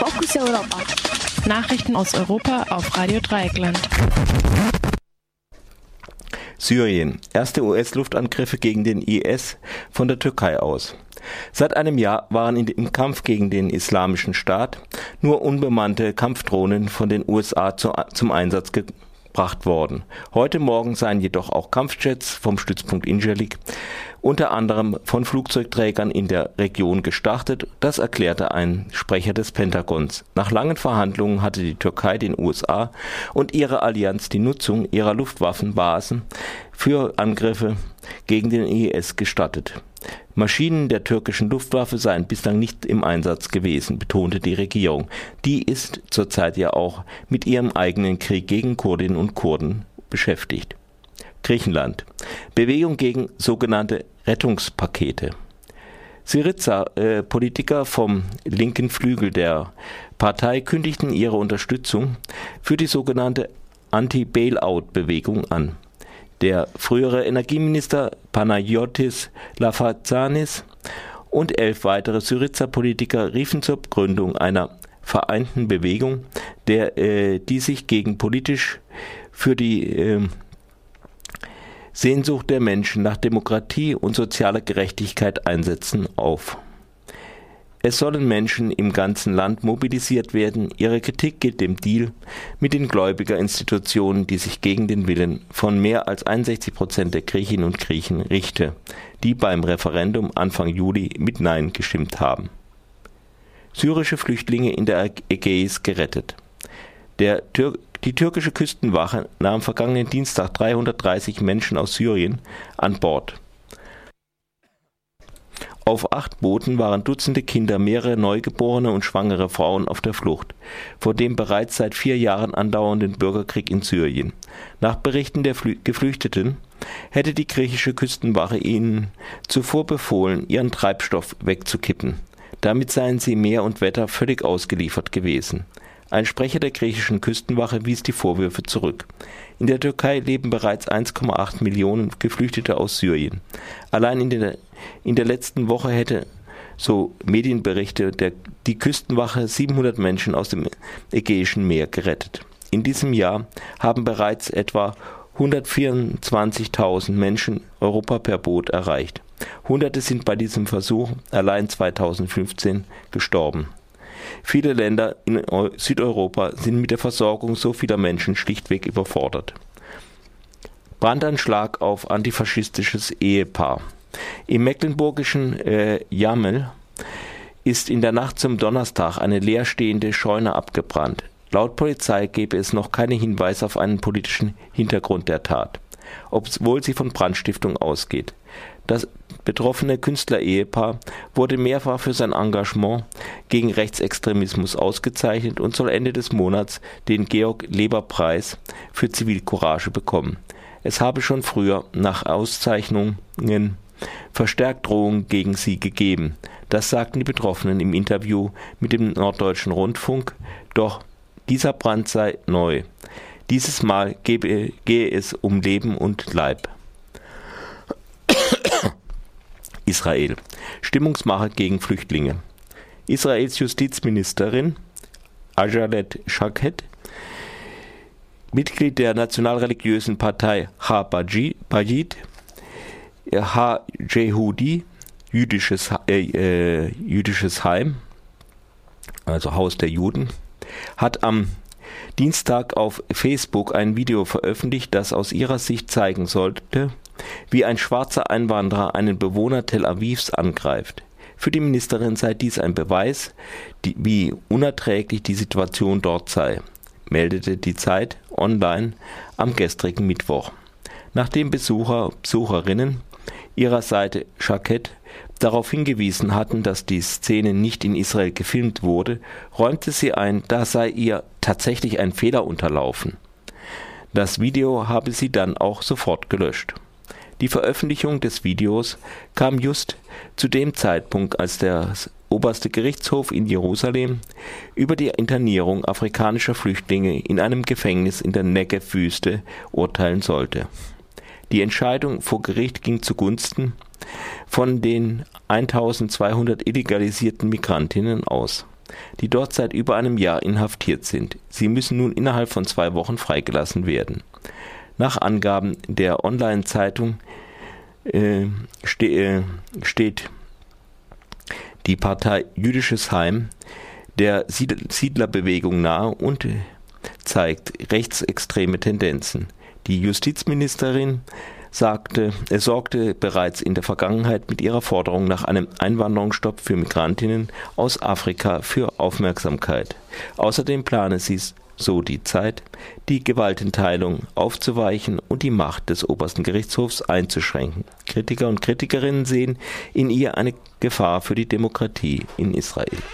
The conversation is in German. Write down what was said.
Fokus Europa. Nachrichten aus Europa auf Radio Dreieckland. Syrien. Erste US-Luftangriffe gegen den IS von der Türkei aus. Seit einem Jahr waren im Kampf gegen den Islamischen Staat nur unbemannte Kampfdrohnen von den USA zu, zum Einsatz gebracht worden. Heute Morgen seien jedoch auch Kampfjets vom Stützpunkt Injalik unter anderem von Flugzeugträgern in der Region gestartet, das erklärte ein Sprecher des Pentagons. Nach langen Verhandlungen hatte die Türkei den USA und ihre Allianz die Nutzung ihrer Luftwaffenbasen für Angriffe gegen den IS gestattet. Maschinen der türkischen Luftwaffe seien bislang nicht im Einsatz gewesen, betonte die Regierung. Die ist zurzeit ja auch mit ihrem eigenen Krieg gegen Kurdinnen und Kurden beschäftigt. Griechenland. Bewegung gegen sogenannte Rettungspakete. Syriza, äh, vom linken Flügel der Partei, kündigten ihre Unterstützung für die sogenannte Anti-Bailout-Bewegung an. Der frühere Energieminister Panagiotis Lafazanis und elf weitere Syriza-Politiker riefen zur Gründung einer vereinten Bewegung, der, äh, die sich gegen politisch für die äh, Sehnsucht der Menschen nach Demokratie und sozialer Gerechtigkeit einsetzen, auf. Es sollen Menschen im ganzen Land mobilisiert werden. Ihre Kritik gilt dem Deal mit den Gläubigerinstitutionen, die sich gegen den Willen von mehr als 61 Prozent der Griechinnen und Griechen richte, die beim Referendum Anfang Juli mit Nein gestimmt haben. Syrische Flüchtlinge in der Ägäis gerettet. Tür die türkische Küstenwache nahm vergangenen Dienstag 330 Menschen aus Syrien an Bord. Auf acht Booten waren Dutzende Kinder, mehrere Neugeborene und schwangere Frauen auf der Flucht vor dem bereits seit vier Jahren andauernden Bürgerkrieg in Syrien. Nach Berichten der Flü Geflüchteten hätte die griechische Küstenwache ihnen zuvor befohlen, ihren Treibstoff wegzukippen. Damit seien sie Meer und Wetter völlig ausgeliefert gewesen. Ein Sprecher der griechischen Küstenwache wies die Vorwürfe zurück. In der Türkei leben bereits 1,8 Millionen Geflüchtete aus Syrien. Allein in der, in der letzten Woche hätte, so Medienberichte, der, die Küstenwache 700 Menschen aus dem Ägäischen Meer gerettet. In diesem Jahr haben bereits etwa 124.000 Menschen Europa per Boot erreicht. Hunderte sind bei diesem Versuch allein 2015 gestorben. Viele Länder in Südeuropa sind mit der Versorgung so vieler Menschen schlichtweg überfordert. Brandanschlag auf antifaschistisches Ehepaar. Im mecklenburgischen äh, Jamel ist in der Nacht zum Donnerstag eine leerstehende Scheune abgebrannt. Laut Polizei gebe es noch keine Hinweise auf einen politischen Hintergrund der Tat, obwohl sie von Brandstiftung ausgeht. Das betroffene Künstlerehepaar wurde mehrfach für sein Engagement gegen Rechtsextremismus ausgezeichnet und soll Ende des Monats den Georg-Leber-Preis für Zivilcourage bekommen. Es habe schon früher nach Auszeichnungen verstärkt Drohungen gegen sie gegeben. Das sagten die Betroffenen im Interview mit dem Norddeutschen Rundfunk. Doch dieser Brand sei neu. Dieses Mal gehe es um Leben und Leib. Israel. Stimmungsmache gegen Flüchtlinge. Israels Justizministerin Ajalet Shaked, Mitglied der nationalreligiösen Partei Ha-Jehudi, jüdisches, äh, äh, jüdisches Heim, also Haus der Juden, hat am Dienstag auf Facebook ein Video veröffentlicht, das aus ihrer Sicht zeigen sollte, wie ein schwarzer Einwanderer einen Bewohner Tel Avivs angreift. Für die Ministerin sei dies ein Beweis, die, wie unerträglich die Situation dort sei, meldete die Zeit online am gestrigen Mittwoch. Nachdem Besucher, Besucherinnen ihrer Seite Jaquette darauf hingewiesen hatten, dass die Szene nicht in Israel gefilmt wurde, räumte sie ein, da sei ihr tatsächlich ein Fehler unterlaufen. Das Video habe sie dann auch sofort gelöscht. Die Veröffentlichung des Videos kam just zu dem Zeitpunkt, als der oberste Gerichtshof in Jerusalem über die Internierung afrikanischer Flüchtlinge in einem Gefängnis in der Negev-Wüste urteilen sollte. Die Entscheidung vor Gericht ging zugunsten von den 1200 illegalisierten Migrantinnen aus. die dort seit über einem Jahr inhaftiert sind. Sie müssen nun innerhalb von zwei Wochen freigelassen werden. Nach Angaben der Online-Zeitung äh, ste äh, steht die Partei Jüdisches Heim der Siedlerbewegung nahe und zeigt rechtsextreme Tendenzen. Die Justizministerin sagte, er sorgte bereits in der Vergangenheit mit ihrer Forderung nach einem Einwanderungsstopp für Migrantinnen aus Afrika für Aufmerksamkeit. Außerdem plane sie so die Zeit, die Gewaltenteilung aufzuweichen und die Macht des obersten Gerichtshofs einzuschränken. Kritiker und Kritikerinnen sehen in ihr eine Gefahr für die Demokratie in Israel.